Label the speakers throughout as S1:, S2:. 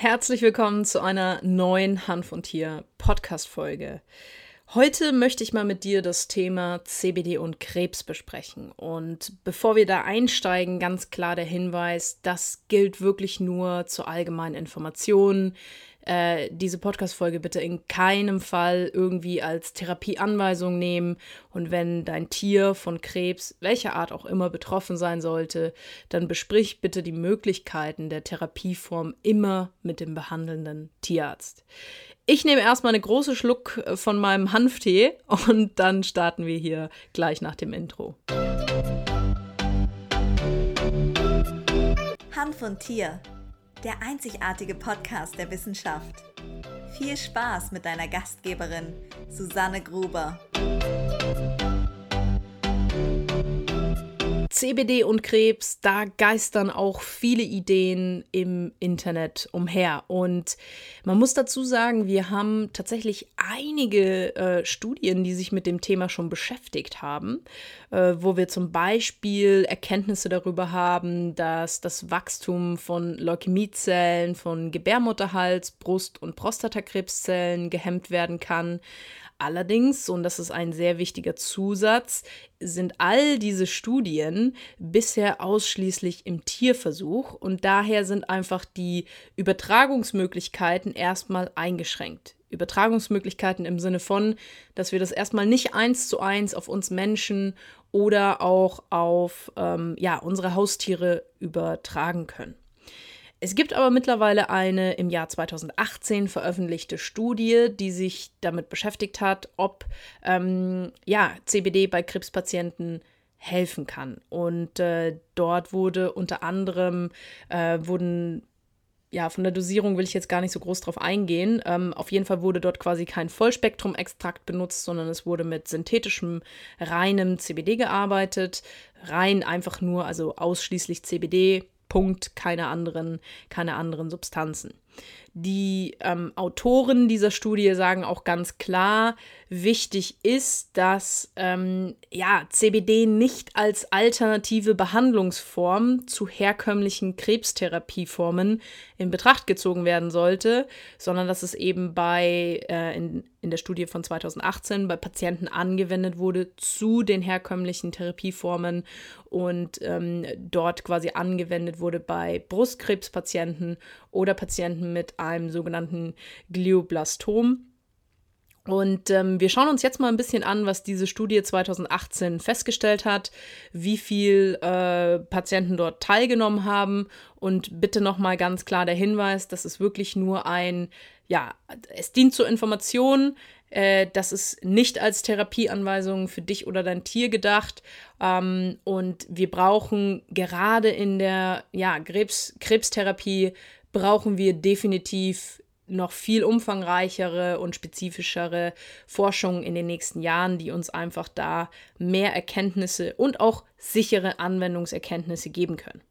S1: Herzlich willkommen zu einer neuen Hanf und Tier Podcast-Folge. Heute möchte ich mal mit dir das Thema CBD und Krebs besprechen. Und bevor wir da einsteigen, ganz klar der Hinweis, das gilt wirklich nur zur allgemeinen Information äh, diese Podcast-Folge bitte in keinem Fall irgendwie als Therapieanweisung nehmen. Und wenn dein Tier von Krebs, welcher Art auch immer, betroffen sein sollte, dann besprich bitte die Möglichkeiten der Therapieform immer mit dem behandelnden Tierarzt. Ich nehme erstmal eine große Schluck äh, von meinem Hanftee und dann starten wir hier gleich nach dem Intro.
S2: Hanf und Tier der einzigartige Podcast der Wissenschaft. Viel Spaß mit deiner Gastgeberin Susanne Gruber.
S1: CBD und Krebs, da geistern auch viele Ideen im Internet umher. Und man muss dazu sagen, wir haben tatsächlich einige äh, Studien, die sich mit dem Thema schon beschäftigt haben, äh, wo wir zum Beispiel Erkenntnisse darüber haben, dass das Wachstum von Leukämiezellen, von Gebärmutterhals, Brust- und Prostatakrebszellen gehemmt werden kann. Allerdings, und das ist ein sehr wichtiger Zusatz, sind all diese Studien bisher ausschließlich im Tierversuch und daher sind einfach die Übertragungsmöglichkeiten erstmal eingeschränkt. Übertragungsmöglichkeiten im Sinne von, dass wir das erstmal nicht eins zu eins auf uns Menschen oder auch auf ähm, ja, unsere Haustiere übertragen können. Es gibt aber mittlerweile eine im Jahr 2018 veröffentlichte Studie, die sich damit beschäftigt hat, ob ähm, ja, CBD bei Krebspatienten helfen kann. Und äh, dort wurde unter anderem äh, wurden ja, von der Dosierung will ich jetzt gar nicht so groß drauf eingehen. Ähm, auf jeden Fall wurde dort quasi kein Vollspektrum-Extrakt benutzt, sondern es wurde mit synthetischem, reinem CBD gearbeitet. Rein einfach nur, also ausschließlich CBD, Punkt, keine anderen, keine anderen Substanzen. Die ähm, Autoren dieser Studie sagen auch ganz klar, wichtig ist, dass ähm, ja, CBD nicht als alternative Behandlungsform zu herkömmlichen Krebstherapieformen in Betracht gezogen werden sollte, sondern dass es eben bei äh, in, in der Studie von 2018 bei Patienten angewendet wurde zu den herkömmlichen Therapieformen und ähm, dort quasi angewendet wurde bei Brustkrebspatienten oder Patienten mit einem sogenannten Glioblastom. Und ähm, wir schauen uns jetzt mal ein bisschen an, was diese Studie 2018 festgestellt hat, wie viel äh, Patienten dort teilgenommen haben. Und bitte nochmal ganz klar der Hinweis, das ist wirklich nur ein, ja, es dient zur Information. Äh, das ist nicht als Therapieanweisung für dich oder dein Tier gedacht. Ähm, und wir brauchen gerade in der ja, Krebs, Krebstherapie brauchen wir definitiv noch viel umfangreichere und spezifischere Forschung in den nächsten Jahren, die uns einfach da mehr Erkenntnisse und auch sichere Anwendungserkenntnisse geben können.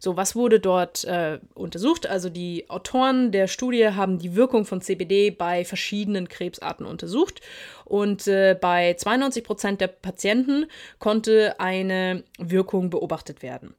S1: So, was wurde dort äh, untersucht? Also die Autoren der Studie haben die Wirkung von CBD bei verschiedenen Krebsarten untersucht und äh, bei 92 Prozent der Patienten konnte eine Wirkung beobachtet werden.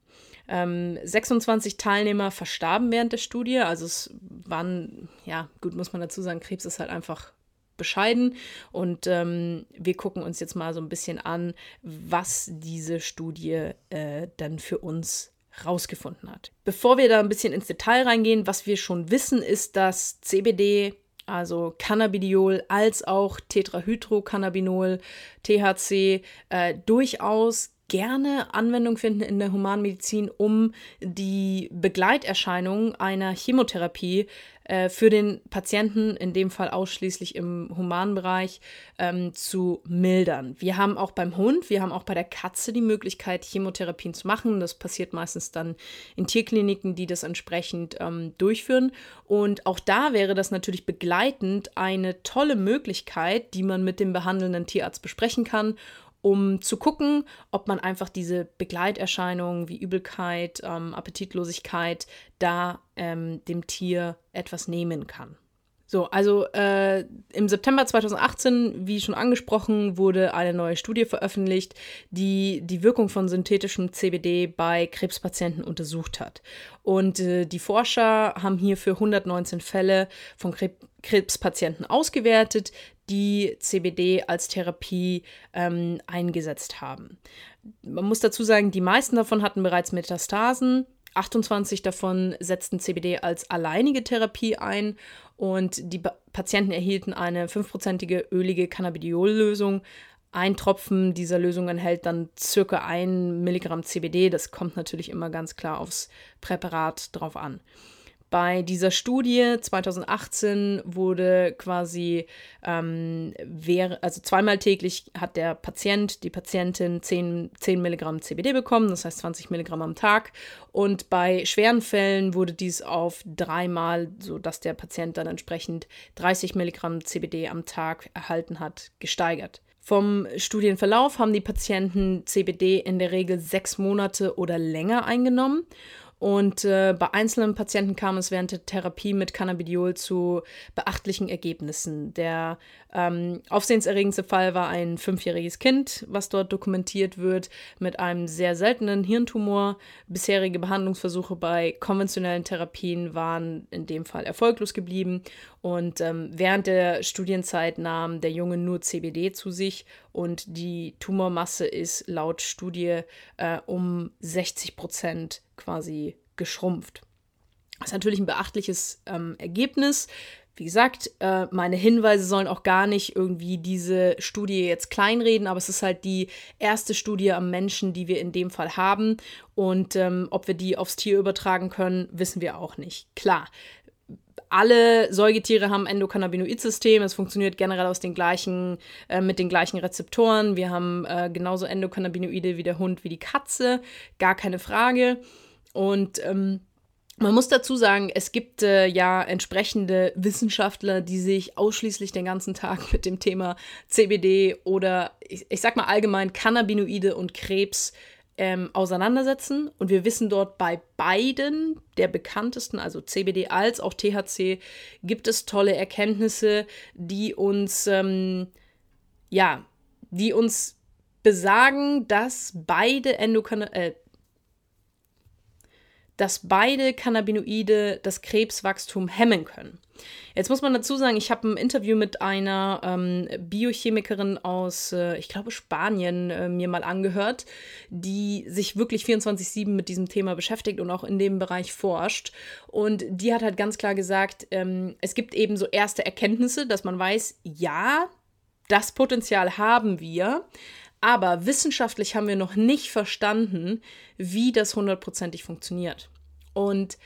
S1: Ähm, 26 Teilnehmer verstarben während der Studie. Also es waren, ja, gut muss man dazu sagen, Krebs ist halt einfach bescheiden. Und ähm, wir gucken uns jetzt mal so ein bisschen an, was diese Studie äh, dann für uns rausgefunden hat. Bevor wir da ein bisschen ins Detail reingehen, was wir schon wissen, ist, dass CBD also Cannabidiol als auch Tetrahydrocannabinol, THC, äh, durchaus gerne Anwendung finden in der Humanmedizin, um die Begleiterscheinungen einer Chemotherapie äh, für den Patienten, in dem Fall ausschließlich im Humanbereich, ähm, zu mildern. Wir haben auch beim Hund, wir haben auch bei der Katze die Möglichkeit, Chemotherapien zu machen. Das passiert meistens dann in Tierkliniken, die das entsprechend ähm, durchführen. Und auch da wäre das natürlich begleitend eine tolle Möglichkeit, die man mit dem behandelnden Tierarzt besprechen kann um zu gucken, ob man einfach diese Begleiterscheinungen wie Übelkeit, ähm, Appetitlosigkeit da ähm, dem Tier etwas nehmen kann. So, also äh, im September 2018, wie schon angesprochen, wurde eine neue Studie veröffentlicht, die die Wirkung von synthetischem CBD bei Krebspatienten untersucht hat. Und äh, die Forscher haben hierfür 119 Fälle von Krebs Krebspatienten ausgewertet, die CBD als Therapie ähm, eingesetzt haben. Man muss dazu sagen, die meisten davon hatten bereits Metastasen. 28 davon setzten CBD als alleinige Therapie ein und die Patienten erhielten eine fünfprozentige ölige Cannabidiol-Lösung. Ein Tropfen dieser Lösung enthält dann circa ein Milligramm CBD. Das kommt natürlich immer ganz klar aufs Präparat drauf an. Bei dieser Studie 2018 wurde quasi, ähm, wäre, also zweimal täglich hat der Patient, die Patientin 10, 10 Milligramm CBD bekommen, das heißt 20 Milligramm am Tag. Und bei schweren Fällen wurde dies auf dreimal, sodass der Patient dann entsprechend 30 Milligramm CBD am Tag erhalten hat, gesteigert. Vom Studienverlauf haben die Patienten CBD in der Regel sechs Monate oder länger eingenommen und äh, bei einzelnen Patienten kam es während der Therapie mit Cannabidiol zu beachtlichen Ergebnissen. Der ähm, aufsehenserregendste Fall war ein fünfjähriges Kind, was dort dokumentiert wird, mit einem sehr seltenen Hirntumor. Bisherige Behandlungsversuche bei konventionellen Therapien waren in dem Fall erfolglos geblieben. Und ähm, während der Studienzeit nahm der Junge nur CBD zu sich und die Tumormasse ist laut Studie äh, um 60 Prozent quasi geschrumpft. Das ist natürlich ein beachtliches ähm, Ergebnis. Wie gesagt, äh, meine Hinweise sollen auch gar nicht irgendwie diese Studie jetzt kleinreden, aber es ist halt die erste Studie am Menschen, die wir in dem Fall haben. Und ähm, ob wir die aufs Tier übertragen können, wissen wir auch nicht. Klar, alle Säugetiere haben Endokannabinoid-System. Es funktioniert generell aus den gleichen, äh, mit den gleichen Rezeptoren. Wir haben äh, genauso Endokannabinoide wie der Hund, wie die Katze. Gar keine Frage. Und ähm, man muss dazu sagen, es gibt äh, ja entsprechende Wissenschaftler, die sich ausschließlich den ganzen Tag mit dem Thema CBD oder ich, ich sag mal allgemein Cannabinoide und Krebs ähm, auseinandersetzen. Und wir wissen dort bei beiden, der bekanntesten, also CBD als auch THC, gibt es tolle Erkenntnisse, die uns, ähm, ja, die uns besagen, dass beide Endokan äh, dass beide Cannabinoide das Krebswachstum hemmen können. Jetzt muss man dazu sagen, ich habe ein Interview mit einer ähm, Biochemikerin aus, äh, ich glaube, Spanien äh, mir mal angehört, die sich wirklich 24-7 mit diesem Thema beschäftigt und auch in dem Bereich forscht. Und die hat halt ganz klar gesagt, ähm, es gibt eben so erste Erkenntnisse, dass man weiß, ja, das Potenzial haben wir. Aber wissenschaftlich haben wir noch nicht verstanden, wie das hundertprozentig funktioniert. Und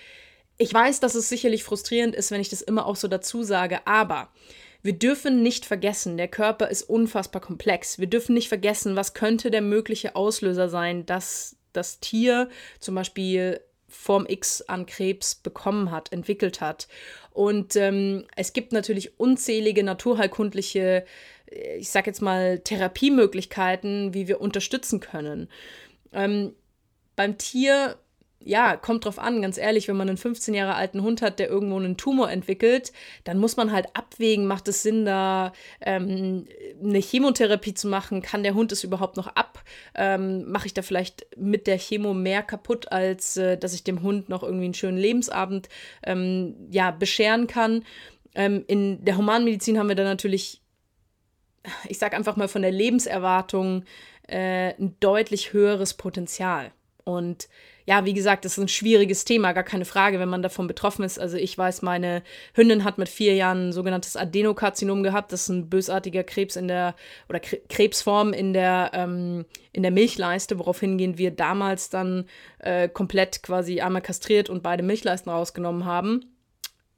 S1: ich weiß, dass es sicherlich frustrierend ist, wenn ich das immer auch so dazu sage, aber wir dürfen nicht vergessen, der Körper ist unfassbar komplex. Wir dürfen nicht vergessen, was könnte der mögliche Auslöser sein, dass das Tier zum Beispiel Form X an Krebs bekommen hat, entwickelt hat. Und ähm, es gibt natürlich unzählige naturheilkundliche ich sag jetzt mal, Therapiemöglichkeiten, wie wir unterstützen können. Ähm, beim Tier, ja, kommt drauf an, ganz ehrlich, wenn man einen 15 Jahre alten Hund hat, der irgendwo einen Tumor entwickelt, dann muss man halt abwägen, macht es Sinn, da ähm, eine Chemotherapie zu machen? Kann der Hund es überhaupt noch ab? Ähm, Mache ich da vielleicht mit der Chemo mehr kaputt, als äh, dass ich dem Hund noch irgendwie einen schönen Lebensabend ähm, ja, bescheren kann? Ähm, in der Humanmedizin haben wir da natürlich ich sage einfach mal von der Lebenserwartung, äh, ein deutlich höheres Potenzial. Und ja, wie gesagt, das ist ein schwieriges Thema, gar keine Frage, wenn man davon betroffen ist. Also ich weiß, meine Hündin hat mit vier Jahren ein sogenanntes Adenokarzinom gehabt. Das ist ein bösartiger Krebs in der oder Krebsform in der ähm, in der Milchleiste, woraufhin wir damals dann äh, komplett quasi einmal kastriert und beide Milchleisten rausgenommen haben.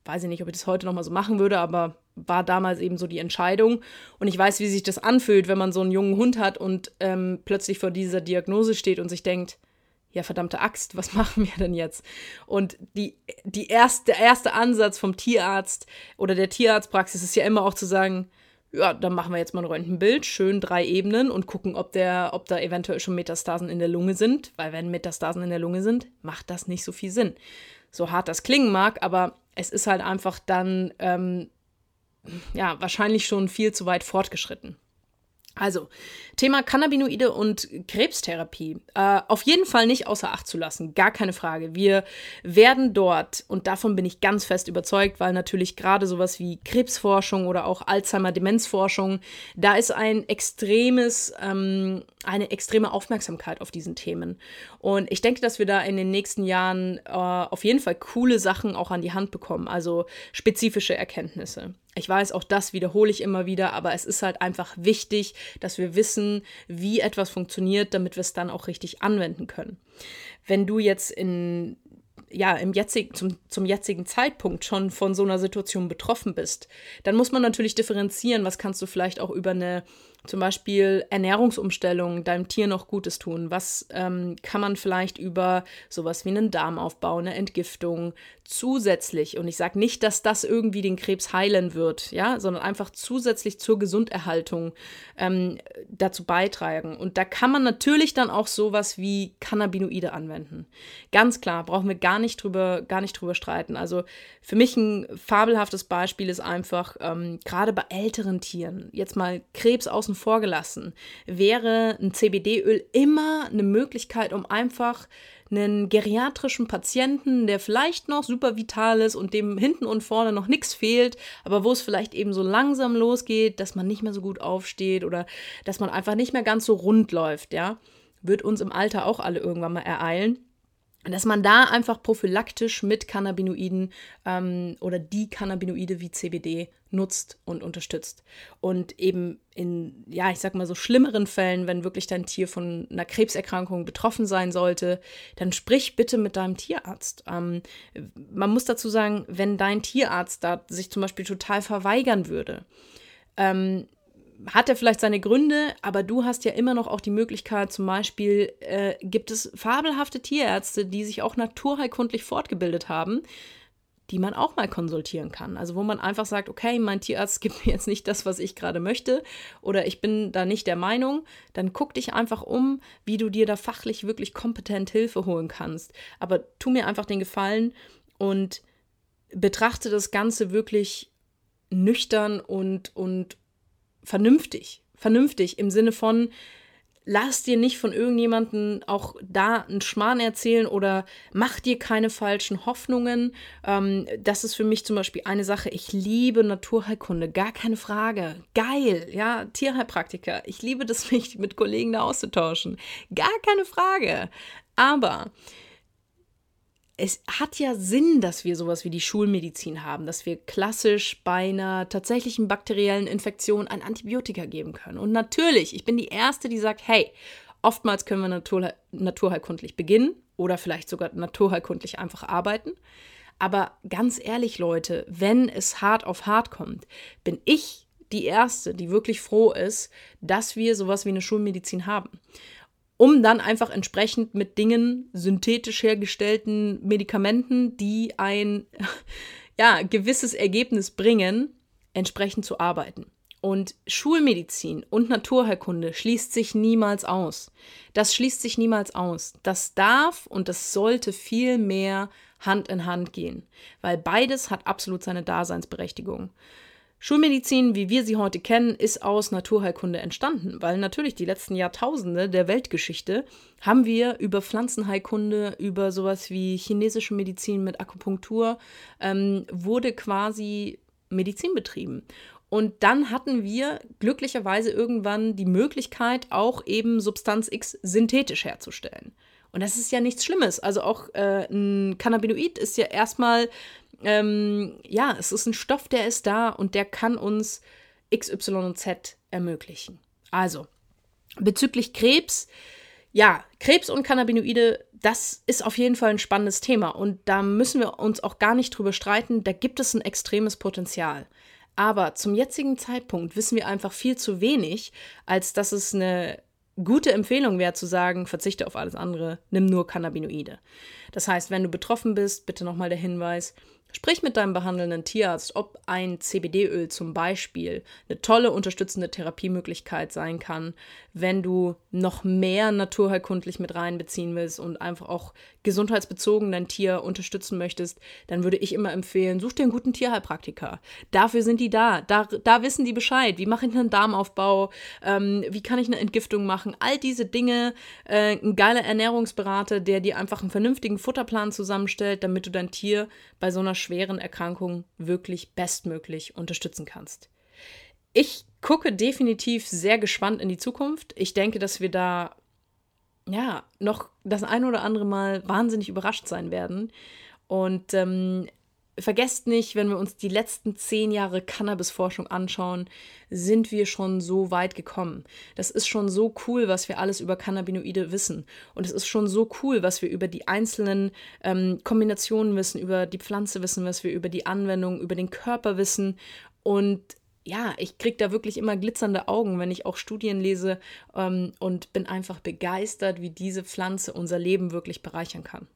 S1: Weiß ich nicht, ob ich das heute noch mal so machen würde, aber war damals eben so die Entscheidung. Und ich weiß, wie sich das anfühlt, wenn man so einen jungen Hund hat und ähm, plötzlich vor dieser Diagnose steht und sich denkt, ja, verdammte Axt, was machen wir denn jetzt? Und die, die erste, der erste Ansatz vom Tierarzt oder der Tierarztpraxis ist ja immer auch zu sagen, ja, dann machen wir jetzt mal ein Röntgenbild, schön drei Ebenen und gucken, ob, der, ob da eventuell schon Metastasen in der Lunge sind. Weil wenn Metastasen in der Lunge sind, macht das nicht so viel Sinn. So hart das klingen mag, aber es ist halt einfach dann ähm, ja wahrscheinlich schon viel zu weit fortgeschritten. Also, Thema Cannabinoide und Krebstherapie. Äh, auf jeden Fall nicht außer Acht zu lassen, gar keine Frage. Wir werden dort, und davon bin ich ganz fest überzeugt, weil natürlich gerade sowas wie Krebsforschung oder auch Alzheimer-Demenzforschung, da ist ein extremes, ähm, eine extreme Aufmerksamkeit auf diesen Themen. Und ich denke, dass wir da in den nächsten Jahren äh, auf jeden Fall coole Sachen auch an die Hand bekommen, also spezifische Erkenntnisse. Ich weiß, auch das wiederhole ich immer wieder, aber es ist halt einfach wichtig, dass wir wissen, wie etwas funktioniert, damit wir es dann auch richtig anwenden können. Wenn du jetzt in ja, im jetzigen, zum, zum jetzigen Zeitpunkt schon von so einer Situation betroffen bist, dann muss man natürlich differenzieren, was kannst du vielleicht auch über eine zum Beispiel Ernährungsumstellung deinem Tier noch Gutes tun? Was ähm, kann man vielleicht über sowas wie einen Darmaufbau, eine Entgiftung zusätzlich, und ich sage nicht, dass das irgendwie den Krebs heilen wird, ja, sondern einfach zusätzlich zur Gesunderhaltung ähm, dazu beitragen. Und da kann man natürlich dann auch sowas wie Cannabinoide anwenden. Ganz klar, brauchen wir gar nicht drüber, gar nicht drüber streiten. Also für mich ein fabelhaftes Beispiel ist einfach, ähm, gerade bei älteren Tieren, jetzt mal Krebs außen vor gelassen, wäre ein CBD-Öl immer eine Möglichkeit, um einfach einen geriatrischen Patienten, der vielleicht noch super vital ist und dem hinten und vorne noch nichts fehlt, aber wo es vielleicht eben so langsam losgeht, dass man nicht mehr so gut aufsteht oder dass man einfach nicht mehr ganz so rund läuft, ja, wird uns im Alter auch alle irgendwann mal ereilen dass man da einfach prophylaktisch mit Cannabinoiden ähm, oder die Cannabinoide wie CBD nutzt und unterstützt. Und eben in, ja, ich sag mal so schlimmeren Fällen, wenn wirklich dein Tier von einer Krebserkrankung betroffen sein sollte, dann sprich bitte mit deinem Tierarzt. Ähm, man muss dazu sagen, wenn dein Tierarzt da sich zum Beispiel total verweigern würde, ähm, hat er vielleicht seine Gründe, aber du hast ja immer noch auch die Möglichkeit, zum Beispiel äh, gibt es fabelhafte Tierärzte, die sich auch naturheilkundlich fortgebildet haben, die man auch mal konsultieren kann. Also wo man einfach sagt, okay, mein Tierarzt gibt mir jetzt nicht das, was ich gerade möchte oder ich bin da nicht der Meinung, dann guck dich einfach um, wie du dir da fachlich wirklich kompetent Hilfe holen kannst. Aber tu mir einfach den Gefallen und betrachte das Ganze wirklich nüchtern und, und vernünftig. Vernünftig im Sinne von, lass dir nicht von irgendjemandem auch da einen Schmarrn erzählen oder mach dir keine falschen Hoffnungen. Ähm, das ist für mich zum Beispiel eine Sache. Ich liebe Naturheilkunde, gar keine Frage. Geil, ja, Tierheilpraktiker. Ich liebe das, mich mit Kollegen da auszutauschen. Gar keine Frage. Aber es hat ja Sinn, dass wir sowas wie die Schulmedizin haben, dass wir klassisch bei einer tatsächlichen bakteriellen Infektion ein Antibiotika geben können. Und natürlich, ich bin die Erste, die sagt, hey, oftmals können wir natur, naturheilkundlich beginnen oder vielleicht sogar naturheilkundlich einfach arbeiten. Aber ganz ehrlich, Leute, wenn es hart auf hart kommt, bin ich die Erste, die wirklich froh ist, dass wir sowas wie eine Schulmedizin haben um dann einfach entsprechend mit Dingen, synthetisch hergestellten Medikamenten, die ein ja, gewisses Ergebnis bringen, entsprechend zu arbeiten. Und Schulmedizin und Naturheilkunde schließt sich niemals aus. Das schließt sich niemals aus. Das darf und das sollte viel mehr Hand in Hand gehen, weil beides hat absolut seine Daseinsberechtigung. Schulmedizin, wie wir sie heute kennen, ist aus Naturheilkunde entstanden, weil natürlich die letzten Jahrtausende der Weltgeschichte haben wir über Pflanzenheilkunde, über sowas wie chinesische Medizin mit Akupunktur, ähm, wurde quasi Medizin betrieben. Und dann hatten wir glücklicherweise irgendwann die Möglichkeit, auch eben Substanz X synthetisch herzustellen. Und das ist ja nichts Schlimmes. Also auch äh, ein Cannabinoid ist ja erstmal ähm, ja, es ist ein Stoff, der ist da und der kann uns X, Y und Z ermöglichen. Also, bezüglich Krebs, ja, Krebs und Cannabinoide, das ist auf jeden Fall ein spannendes Thema und da müssen wir uns auch gar nicht drüber streiten. Da gibt es ein extremes Potenzial. Aber zum jetzigen Zeitpunkt wissen wir einfach viel zu wenig, als dass es eine gute Empfehlung wäre zu sagen, verzichte auf alles andere, nimm nur Cannabinoide. Das heißt, wenn du betroffen bist, bitte nochmal der Hinweis, Sprich mit deinem behandelnden Tierarzt, ob ein CBD-Öl zum Beispiel eine tolle unterstützende Therapiemöglichkeit sein kann, wenn du noch mehr naturheilkundlich mit reinbeziehen willst und einfach auch gesundheitsbezogen dein Tier unterstützen möchtest, dann würde ich immer empfehlen, such dir einen guten Tierheilpraktiker. Dafür sind die da. Da, da wissen die Bescheid. Wie mache ich einen Darmaufbau? Ähm, wie kann ich eine Entgiftung machen? All diese Dinge. Äh, ein geiler Ernährungsberater, der dir einfach einen vernünftigen Futterplan zusammenstellt, damit du dein Tier bei so einer schweren Erkrankung wirklich bestmöglich unterstützen kannst. Ich gucke definitiv sehr gespannt in die Zukunft. Ich denke, dass wir da ja noch das ein oder andere Mal wahnsinnig überrascht sein werden. Und ähm, vergesst nicht, wenn wir uns die letzten zehn Jahre Cannabis-Forschung anschauen, sind wir schon so weit gekommen. Das ist schon so cool, was wir alles über Cannabinoide wissen. Und es ist schon so cool, was wir über die einzelnen ähm, Kombinationen wissen, über die Pflanze wissen, was wir über die Anwendung, über den Körper wissen. Und ja, ich kriege da wirklich immer glitzernde Augen, wenn ich auch Studien lese ähm, und bin einfach begeistert, wie diese Pflanze unser Leben wirklich bereichern kann.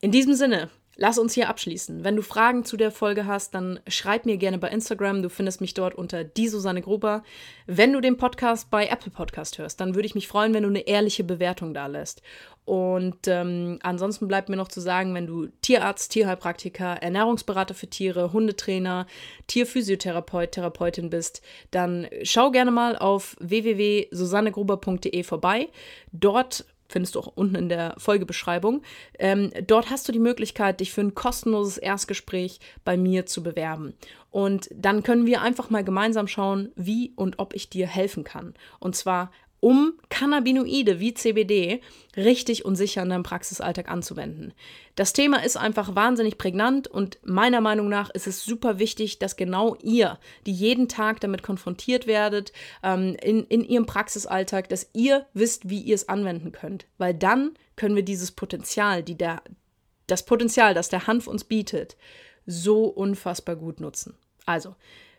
S1: In diesem Sinne, lass uns hier abschließen. Wenn du Fragen zu der Folge hast, dann schreib mir gerne bei Instagram. Du findest mich dort unter die Susanne Gruber. Wenn du den Podcast bei Apple Podcast hörst, dann würde ich mich freuen, wenn du eine ehrliche Bewertung da lässt. Und ähm, ansonsten bleibt mir noch zu sagen, wenn du Tierarzt, Tierheilpraktiker, Ernährungsberater für Tiere, Hundetrainer, Tierphysiotherapeut, Therapeutin bist, dann schau gerne mal auf www.susannegruber.de vorbei. Dort findest du auch unten in der Folgebeschreibung. Ähm, dort hast du die Möglichkeit, dich für ein kostenloses Erstgespräch bei mir zu bewerben. Und dann können wir einfach mal gemeinsam schauen, wie und ob ich dir helfen kann. Und zwar um Cannabinoide wie CBD richtig und sicher in deinem Praxisalltag anzuwenden. Das Thema ist einfach wahnsinnig prägnant und meiner Meinung nach ist es super wichtig, dass genau ihr, die jeden Tag damit konfrontiert werdet, ähm, in, in ihrem Praxisalltag, dass ihr wisst, wie ihr es anwenden könnt. Weil dann können wir dieses Potenzial, die der, das Potenzial, das der Hanf uns bietet, so unfassbar gut nutzen. Also,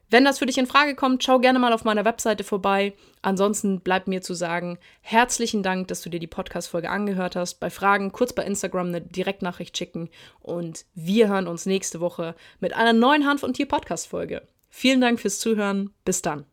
S1: wenn das für dich in Frage kommt, schau gerne mal auf meiner Webseite vorbei. Ansonsten bleibt mir zu sagen, herzlichen Dank, dass du dir die Podcast-Folge angehört hast. Bei Fragen kurz bei Instagram eine Direktnachricht schicken und wir hören uns nächste Woche mit einer neuen Hanf- und Tier-Podcast-Folge. Vielen Dank fürs Zuhören. Bis dann.